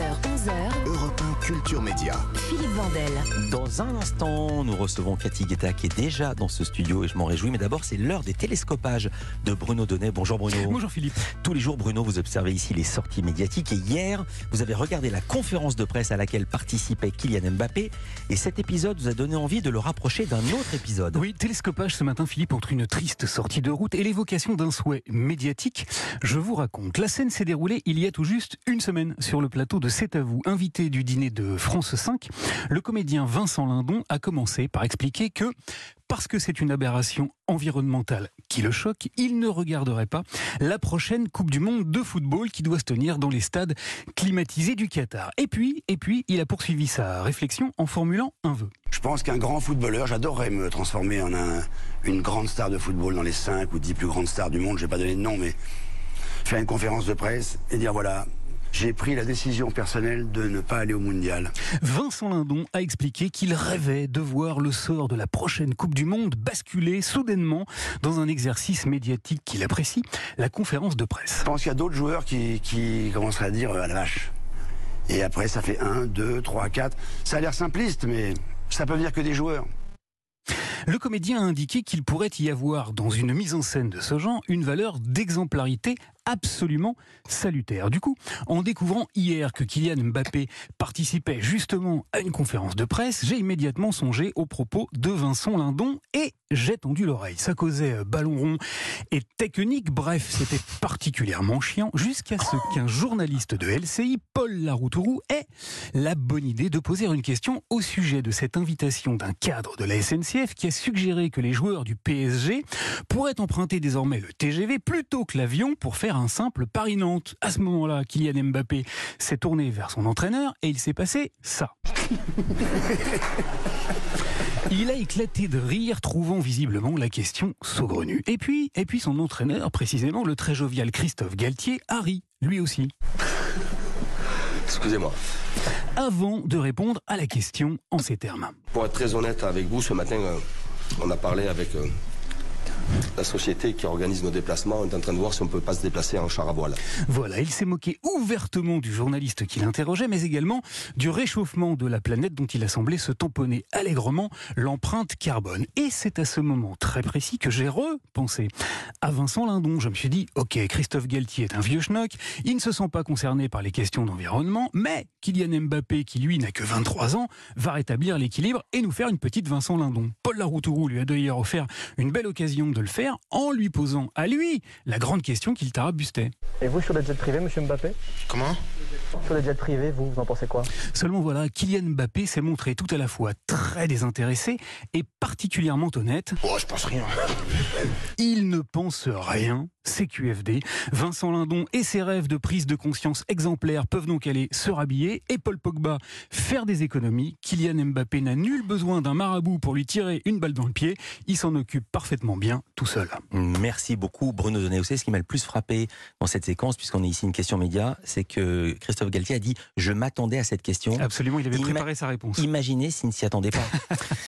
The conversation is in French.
11h. Europe 1 Culture Média. Philippe Vandel. Dans un instant, nous recevons Cathy Guetta qui est déjà dans ce studio et je m'en réjouis. Mais d'abord, c'est l'heure des télescopages de Bruno Donnet. Bonjour Bruno. Bonjour Philippe. Tous les jours, Bruno, vous observez ici les sorties médiatiques et hier, vous avez regardé la conférence de presse à laquelle participait Kylian Mbappé et cet épisode vous a donné envie de le rapprocher d'un autre épisode. Oui, télescopage ce matin Philippe entre une triste sortie de route et l'évocation d'un souhait médiatique. Je vous raconte, la scène s'est déroulée il y a tout juste une semaine sur le plateau de C'est à vous, invité du dîner de France 5. Le comédien Vincent Lindon a commencé par expliquer que parce que c'est une aberration environnementale qui le choque, il ne regarderait pas la prochaine Coupe du Monde de football qui doit se tenir dans les stades climatisés du Qatar. Et puis, et puis, il a poursuivi sa réflexion en formulant un vœu. Je pense qu'un grand footballeur, j'adorerais me transformer en un, une grande star de football dans les 5 ou 10 plus grandes stars du monde, je vais pas donner de nom, mais faire une conférence de presse et dire voilà, j'ai pris la décision personnelle de ne pas aller au mondial. Vincent Lindon a expliqué qu'il rêvait de voir le sort de la prochaine Coupe du Monde basculer soudainement dans un exercice médiatique qu'il apprécie, la conférence de presse. Je pense qu'il y a d'autres joueurs qui, qui commenceraient à dire euh, à la vache. Et après, ça fait 1, 2, 3, 4. Ça a l'air simpliste, mais ça peut venir que des joueurs. Le comédien a indiqué qu'il pourrait y avoir, dans une mise en scène de ce genre, une valeur d'exemplarité absolument salutaire. Du coup, en découvrant hier que Kylian Mbappé participait justement à une conférence de presse, j'ai immédiatement songé aux propos de Vincent Lindon et j'ai tendu l'oreille. Ça causait euh, ballon rond et technique, bref, c'était particulièrement chiant jusqu'à ce qu'un journaliste de LCI, Paul Laroutourou, ait la bonne idée de poser une question au sujet de cette invitation d'un cadre de la SNCF qui a suggéré que les joueurs du PSG pourraient emprunter désormais le TGV plutôt que l'avion pour faire un simple Paris-Nantes. À ce moment-là, Kylian Mbappé s'est tourné vers son entraîneur et il s'est passé ça. Il a éclaté de rire, trouvant visiblement la question saugrenue. Et puis, et puis son entraîneur, précisément le très jovial Christophe Galtier, a ri, lui aussi. Excusez-moi. Avant de répondre à la question en ces termes. Pour être très honnête avec vous, ce matin, euh, on a parlé avec euh, la société qui organise nos déplacements. Est en train de voir si on peut pas se déplacer en char à voile. Voilà, il s'est moqué ouvertement du journaliste qui l'interrogeait, mais également du réchauffement de la planète dont il a semblé se tamponner allègrement l'empreinte carbone. Et c'est à ce moment très précis que j'ai repensé à Vincent Lindon. Je me suis dit, ok, Christophe Galtier est un vieux schnock, il ne se sent pas concerné par les questions d'environnement, mais Kylian Mbappé, qui lui n'a que 23 ans, va rétablir l'équilibre et nous faire une petite Vincent Lindon. Paul Laroutourou lui a d'ailleurs offert une belle occasion de le faire en lui posant à lui la grande question qu'il tarabustait. Et vous, sur les jets privés, monsieur Mbappé Comment? Sur les jets privés, vous, vous en pensez quoi? Seulement voilà, Kylian Mbappé s'est montré tout à la fois très désintéressé et particulièrement honnête. Oh, je pense rien. Il ne pense rien. CQFD. Vincent Lindon et ses rêves de prise de conscience exemplaires peuvent donc aller se rhabiller et Paul Pogba faire des économies. Kylian Mbappé n'a nul besoin d'un marabout pour lui tirer une balle dans le pied. Il s'en occupe parfaitement bien tout seul. Merci beaucoup Bruno Donnet. Ce qui m'a le plus frappé dans cette séquence, puisqu'on est ici une question média, c'est que Christophe Galtier a dit « Je m'attendais à cette question ». Absolument, il avait Ima- préparé sa réponse. Imaginez s'il ne s'y attendait pas.